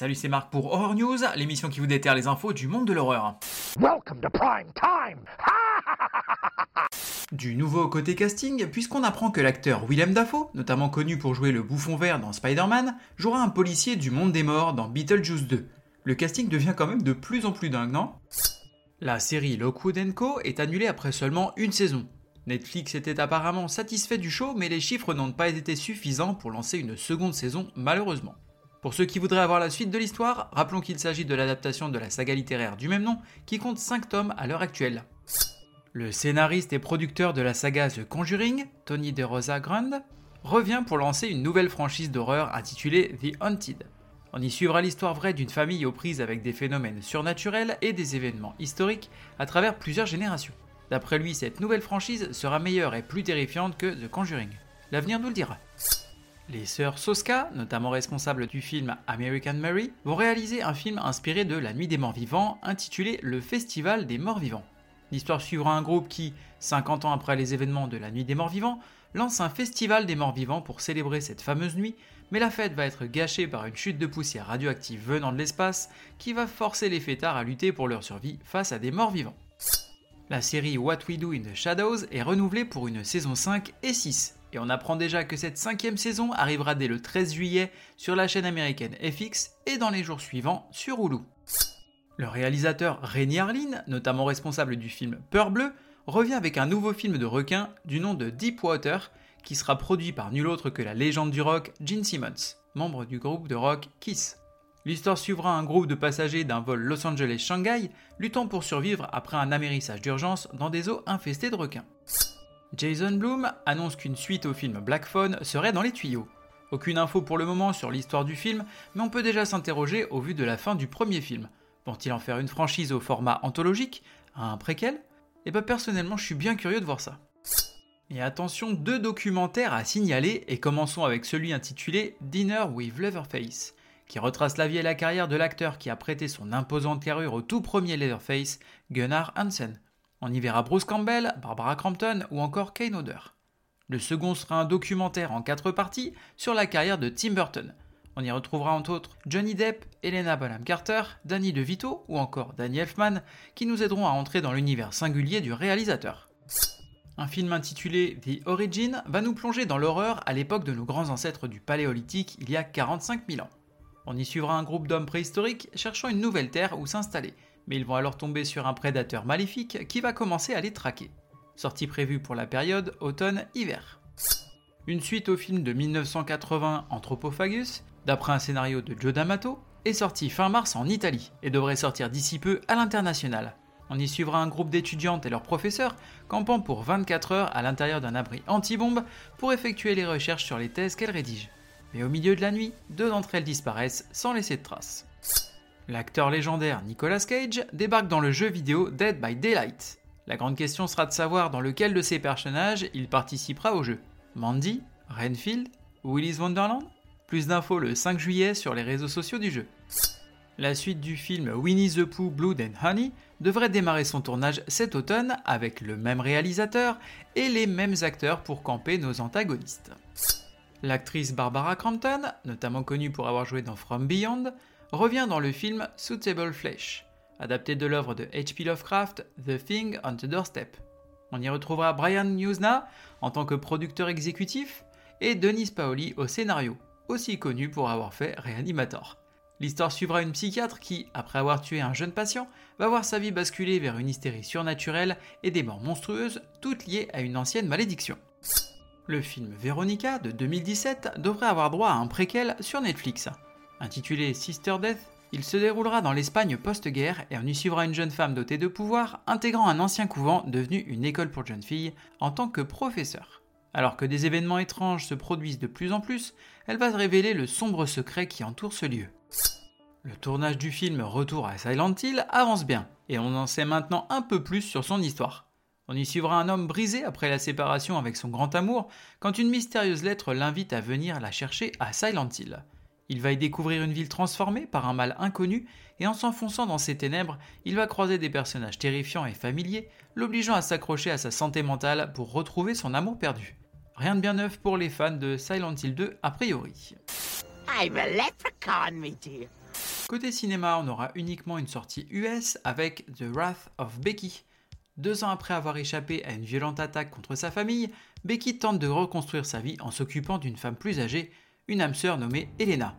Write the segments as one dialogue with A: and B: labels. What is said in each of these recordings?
A: Salut, c'est Marc pour Horror News, l'émission qui vous déterre les infos du monde de l'horreur.
B: Welcome to prime time.
A: Du nouveau côté casting, puisqu'on apprend que l'acteur Willem Dafoe, notamment connu pour jouer le bouffon vert dans Spider-Man, jouera un policier du monde des morts dans Beetlejuice 2. Le casting devient quand même de plus en plus dingue, non? La série Lockwood Co est annulée après seulement une saison. Netflix était apparemment satisfait du show, mais les chiffres n'ont pas été suffisants pour lancer une seconde saison, malheureusement. Pour ceux qui voudraient avoir la suite de l'histoire, rappelons qu'il s'agit de l'adaptation de la saga littéraire du même nom, qui compte 5 tomes à l'heure actuelle. Le scénariste et producteur de la saga The Conjuring, Tony DeRosa Grand, revient pour lancer une nouvelle franchise d'horreur intitulée The Haunted. On y suivra l'histoire vraie d'une famille aux prises avec des phénomènes surnaturels et des événements historiques à travers plusieurs générations. D'après lui, cette nouvelle franchise sera meilleure et plus terrifiante que The Conjuring. L'avenir nous le dira. Les sœurs Soska, notamment responsables du film American Mary, vont réaliser un film inspiré de La Nuit des Morts Vivants, intitulé Le Festival des Morts Vivants. L'histoire suivra un groupe qui, 50 ans après les événements de la Nuit des Morts Vivants, lance un festival des morts vivants pour célébrer cette fameuse nuit, mais la fête va être gâchée par une chute de poussière radioactive venant de l'espace qui va forcer les fêtards à lutter pour leur survie face à des morts vivants. La série What We Do in the Shadows est renouvelée pour une saison 5 et 6, et on apprend déjà que cette cinquième saison arrivera dès le 13 juillet sur la chaîne américaine FX et dans les jours suivants sur Hulu. Le réalisateur Rémi Harlin, notamment responsable du film Peur Bleu, revient avec un nouveau film de requin du nom de Deepwater qui sera produit par nul autre que la légende du rock Gene Simmons, membre du groupe de rock Kiss. L'histoire suivra un groupe de passagers d'un vol Los Angeles-Shanghai luttant pour survivre après un amérissage d'urgence dans des eaux infestées de requins. Jason Blum annonce qu'une suite au film Black Phone serait dans les tuyaux. Aucune info pour le moment sur l'histoire du film, mais on peut déjà s'interroger au vu de la fin du premier film. Vont-ils en faire une franchise au format anthologique, un préquel? Et bah personnellement je suis bien curieux de voir ça. Et attention, deux documentaires à signaler, et commençons avec celui intitulé Dinner with Leatherface, qui retrace la vie et la carrière de l'acteur qui a prêté son imposante carrure au tout premier Leatherface, Gunnar Hansen. On y verra Bruce Campbell, Barbara Crampton ou encore Kane Hodder. Le second sera un documentaire en quatre parties sur la carrière de Tim Burton. On y retrouvera entre autres Johnny Depp, Helena Bonham Carter, Danny DeVito ou encore Danny Elfman qui nous aideront à entrer dans l'univers singulier du réalisateur. Un film intitulé The Origin va nous plonger dans l'horreur à l'époque de nos grands ancêtres du Paléolithique il y a 45 000 ans. On y suivra un groupe d'hommes préhistoriques cherchant une nouvelle terre où s'installer, mais ils vont alors tomber sur un prédateur maléfique qui va commencer à les traquer. Sortie prévue pour la période automne-hiver. Une suite au film de 1980 Anthropophagus, d'après un scénario de Joe D'Amato, est sortie fin mars en Italie et devrait sortir d'ici peu à l'international. On y suivra un groupe d'étudiantes et leurs professeurs campant pour 24 heures à l'intérieur d'un abri anti-bombe pour effectuer les recherches sur les thèses qu'elles rédigent. Mais au milieu de la nuit, deux d'entre elles disparaissent sans laisser de traces. L'acteur légendaire Nicolas Cage débarque dans le jeu vidéo Dead by Daylight. La grande question sera de savoir dans lequel de ces personnages il participera au jeu. Mandy, Renfield Willy's Wonderland? Plus d'infos le 5 juillet sur les réseaux sociaux du jeu. La suite du film Winnie the Pooh Blood and Honey devrait démarrer son tournage cet automne avec le même réalisateur et les mêmes acteurs pour camper nos antagonistes. L'actrice Barbara Crampton, notamment connue pour avoir joué dans From Beyond, revient dans le film Suitable Flesh, adapté de l'œuvre de H.P. Lovecraft The Thing on the Doorstep. On y retrouvera Brian Newsna en tant que producteur exécutif et Denise Paoli au scénario, aussi connu pour avoir fait Reanimator. L'histoire suivra une psychiatre qui, après avoir tué un jeune patient, va voir sa vie basculer vers une hystérie surnaturelle et des morts monstrueuses, toutes liées à une ancienne malédiction. Le film Veronica de 2017 devrait avoir droit à un préquel sur Netflix. Intitulé Sister Death, il se déroulera dans l'Espagne post-guerre et on y suivra une jeune femme dotée de pouvoir intégrant un ancien couvent devenu une école pour jeunes filles en tant que professeur. Alors que des événements étranges se produisent de plus en plus, elle va révéler le sombre secret qui entoure ce lieu. Le tournage du film Retour à Silent Hill avance bien, et on en sait maintenant un peu plus sur son histoire. On y suivra un homme brisé après la séparation avec son grand amour, quand une mystérieuse lettre l'invite à venir la chercher à Silent Hill. Il va y découvrir une ville transformée par un mal inconnu, et en s'enfonçant dans ses ténèbres, il va croiser des personnages terrifiants et familiers, l'obligeant à s'accrocher à sa santé mentale pour retrouver son amour perdu. Rien de bien neuf pour les fans de Silent Hill 2 a priori.
B: I'm a leprechaun, dear.
A: Côté cinéma, on aura uniquement une sortie US avec The Wrath of Becky. Deux ans après avoir échappé à une violente attaque contre sa famille, Becky tente de reconstruire sa vie en s'occupant d'une femme plus âgée, une âme sœur nommée Elena.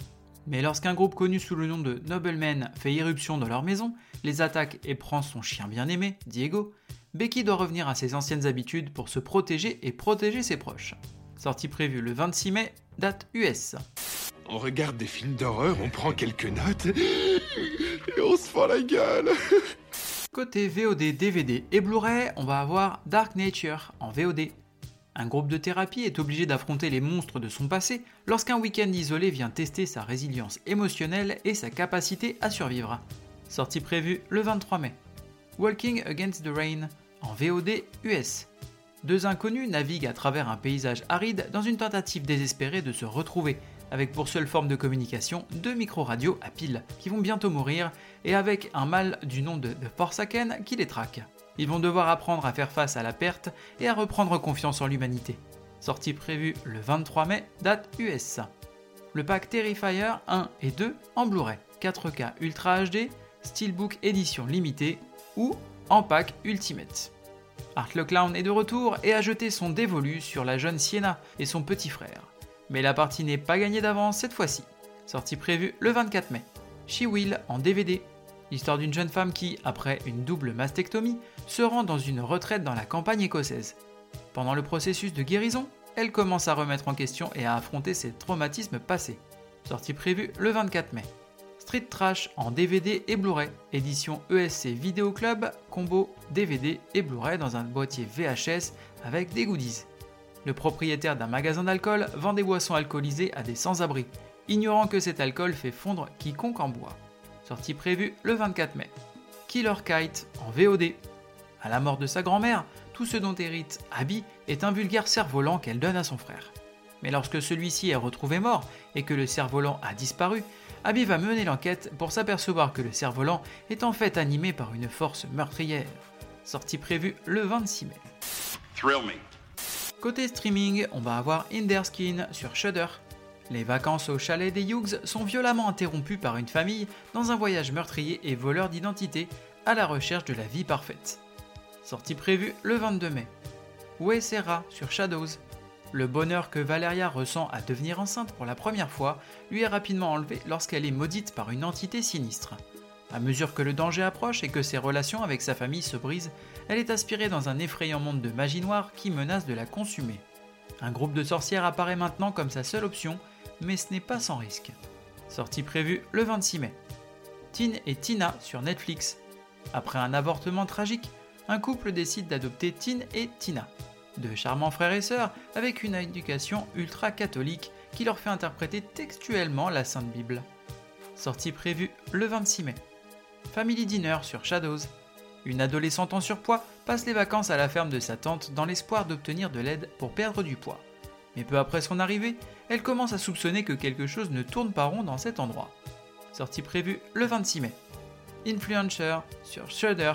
A: Mais lorsqu'un groupe connu sous le nom de Noblemen fait irruption dans leur maison, les attaque et prend son chien bien-aimé, Diego, Becky doit revenir à ses anciennes habitudes pour se protéger et protéger ses proches. Sortie prévue le 26 mai, date US.
C: On regarde des films d'horreur, on prend quelques notes et on se fend la gueule.
A: Côté VOD, DVD et Blu-ray, on va avoir Dark Nature en VOD. Un groupe de thérapie est obligé d'affronter les monstres de son passé lorsqu'un week-end isolé vient tester sa résilience émotionnelle et sa capacité à survivre. Sortie prévue le 23 mai. Walking Against the Rain en VOD US. Deux inconnus naviguent à travers un paysage aride dans une tentative désespérée de se retrouver, avec pour seule forme de communication deux micro-radios à piles qui vont bientôt mourir et avec un mâle du nom de The Forsaken qui les traque. Ils vont devoir apprendre à faire face à la perte et à reprendre confiance en l'humanité. Sortie prévue le 23 mai, date US. Le pack Terrifier 1 et 2 en Blu-ray, 4K Ultra HD, Steelbook édition limitée ou en pack Ultimate. Art le Clown est de retour et a jeté son dévolu sur la jeune Sienna et son petit frère. Mais la partie n'est pas gagnée d'avance cette fois-ci. Sortie prévue le 24 mai. She Will en DVD. L'histoire d'une jeune femme qui, après une double mastectomie, se rend dans une retraite dans la campagne écossaise. Pendant le processus de guérison, elle commence à remettre en question et à affronter ses traumatismes passés. Sortie prévue le 24 mai. Street Trash en DVD et Blu-ray, édition ESC Video Club, combo DVD et Blu-ray dans un boîtier VHS avec des goodies. Le propriétaire d'un magasin d'alcool vend des boissons alcoolisées à des sans-abri, ignorant que cet alcool fait fondre quiconque en boit. Sortie prévue le 24 mai. Killer Kite en VOD. À la mort de sa grand-mère, tout ce dont hérite Abby est un vulgaire cerf-volant qu'elle donne à son frère. Mais lorsque celui-ci est retrouvé mort et que le cerf-volant a disparu, Abby va mener l'enquête pour s'apercevoir que le cerf-volant est en fait animé par une force meurtrière. Sortie prévue le 26 mai.
C: Thrill me.
A: Côté streaming, on va avoir Inderskin sur Shudder. Les vacances au chalet des Hughes sont violemment interrompues par une famille dans un voyage meurtrier et voleur d'identité à la recherche de la vie parfaite. Sortie prévue le 22 mai. Uesera sur Shadows? Le bonheur que Valeria ressent à devenir enceinte pour la première fois lui est rapidement enlevé lorsqu'elle est maudite par une entité sinistre. À mesure que le danger approche et que ses relations avec sa famille se brisent, elle est aspirée dans un effrayant monde de magie noire qui menace de la consumer. Un groupe de sorcières apparaît maintenant comme sa seule option, mais ce n'est pas sans risque. Sortie prévue le 26 mai. Tin et Tina sur Netflix. Après un avortement tragique, un couple décide d'adopter Tin et Tina, de charmants frères et sœurs avec une éducation ultra catholique qui leur fait interpréter textuellement la Sainte Bible. Sortie prévue le 26 mai. Family Dinner sur Shadows. Une adolescente en surpoids passe les vacances à la ferme de sa tante dans l'espoir d'obtenir de l'aide pour perdre du poids. Mais peu après son arrivée, elle commence à soupçonner que quelque chose ne tourne pas rond dans cet endroit. Sortie prévue le 26 mai. Influencer sur Shudder.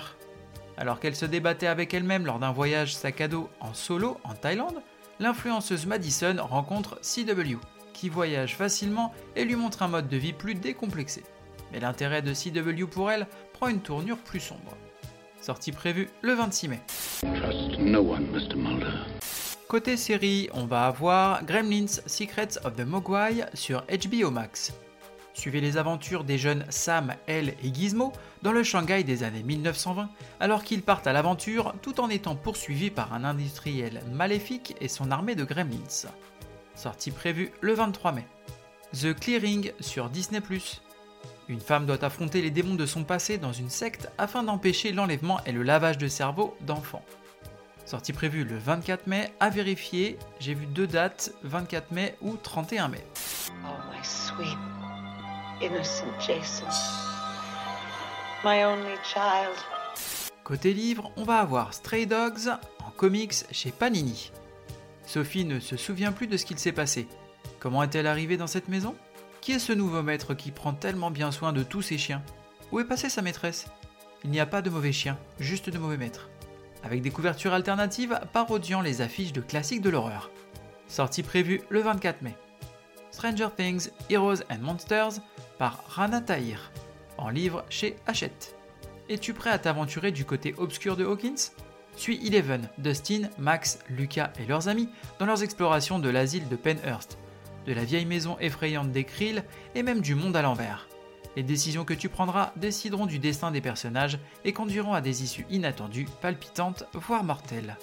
A: Alors qu'elle se débattait avec elle-même lors d'un voyage sac à dos en solo en Thaïlande, l'influenceuse Madison rencontre CW, qui voyage facilement et lui montre un mode de vie plus décomplexé. Mais l'intérêt de CW pour elle prend une tournure plus sombre. Sortie prévue le 26 mai.
D: Trust no one, Mr. Mulder.
A: Côté série, on va avoir Gremlins Secrets of the Mogwai sur HBO Max. Suivez les aventures des jeunes Sam, Elle et Gizmo dans le Shanghai des années 1920, alors qu'ils partent à l'aventure tout en étant poursuivis par un industriel maléfique et son armée de Gremlins. Sortie prévue le 23 mai. The Clearing sur Disney ⁇ Une femme doit affronter les démons de son passé dans une secte afin d'empêcher l'enlèvement et le lavage de cerveau d'enfants. Sortie prévue le 24 mai, à vérifier, j'ai vu deux dates, 24 mai ou 31 mai.
E: Oh, my sweet, innocent Jason. My only child.
A: Côté livre, on va avoir Stray Dogs en comics chez Panini. Sophie ne se souvient plus de ce qu'il s'est passé. Comment est-elle arrivée dans cette maison? Qui est ce nouveau maître qui prend tellement bien soin de tous ses chiens? Où est passée sa maîtresse? Il n'y a pas de mauvais chiens, juste de mauvais maîtres. Avec des couvertures alternatives parodiant les affiches de classiques de l'horreur. Sortie prévue le 24 mai. Stranger Things Heroes and Monsters par Rana Tahir. en livre chez Hachette. Es-tu prêt à t'aventurer du côté obscur de Hawkins? Suis Eleven, Dustin, Max, Lucas et leurs amis dans leurs explorations de l'asile de Penhurst, de la vieille maison effrayante des Krill et même du monde à l'envers. Les décisions que tu prendras décideront du destin des personnages et conduiront à des issues inattendues, palpitantes, voire mortelles.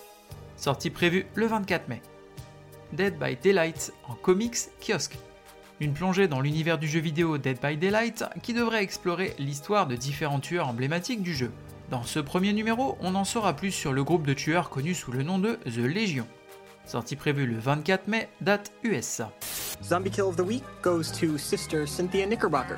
A: Sortie prévue le 24 mai. Dead by Daylight en comics kiosque. Une plongée dans l'univers du jeu vidéo Dead by Daylight qui devrait explorer l'histoire de différents tueurs emblématiques du jeu. Dans ce premier numéro, on en saura plus sur le groupe de tueurs connu sous le nom de The Legion. Sortie prévue le 24 mai, date US.
F: Zombie Kill of the Week goes to Sister Cynthia Knickerbocker.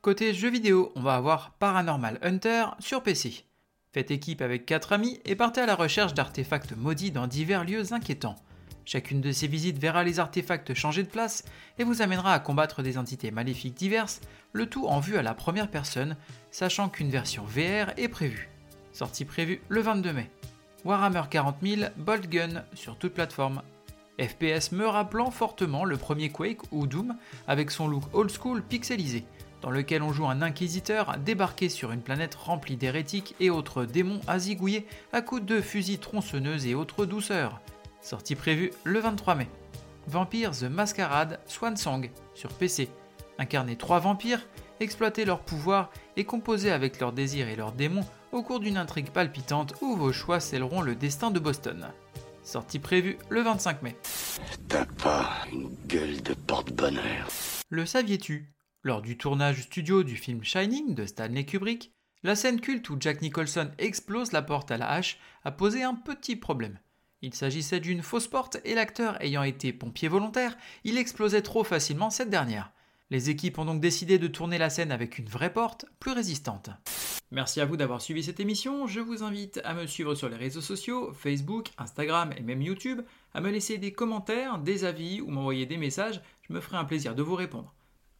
A: Côté jeux vidéo, on va avoir Paranormal Hunter sur PC. Faites équipe avec 4 amis et partez à la recherche d'artefacts maudits dans divers lieux inquiétants. Chacune de ces visites verra les artefacts changer de place et vous amènera à combattre des entités maléfiques diverses, le tout en vue à la première personne, sachant qu'une version VR est prévue. Sortie prévue le 22 mai. Warhammer 40 000 Bolt Gun sur toute plateforme. FPS me rappelant fortement le premier Quake ou Doom avec son look old school pixelisé dans lequel on joue un inquisiteur débarqué sur une planète remplie d'hérétiques et autres démons à zigouiller à coups de fusils tronçonneuses et autres douceurs. Sortie prévue le 23 mai. Vampire The Masquerade Swan Song sur PC. Incarner trois vampires, exploiter leurs pouvoirs et composer avec leurs désirs et leurs démons au cours d'une intrigue palpitante où vos choix scelleront le destin de Boston. Sortie prévue le 25 mai.
D: T'as pas une gueule de porte-bonheur.
A: Le saviez-tu? Lors du tournage studio du film Shining de Stanley Kubrick, la scène culte où Jack Nicholson explose la porte à la hache a posé un petit problème. Il s'agissait d'une fausse porte et l'acteur ayant été pompier volontaire, il explosait trop facilement cette dernière. Les équipes ont donc décidé de tourner la scène avec une vraie porte, plus résistante. Merci à vous d'avoir suivi cette émission, je vous invite à me suivre sur les réseaux sociaux, Facebook, Instagram et même YouTube, à me laisser des commentaires, des avis ou m'envoyer des messages, je me ferai un plaisir de vous répondre.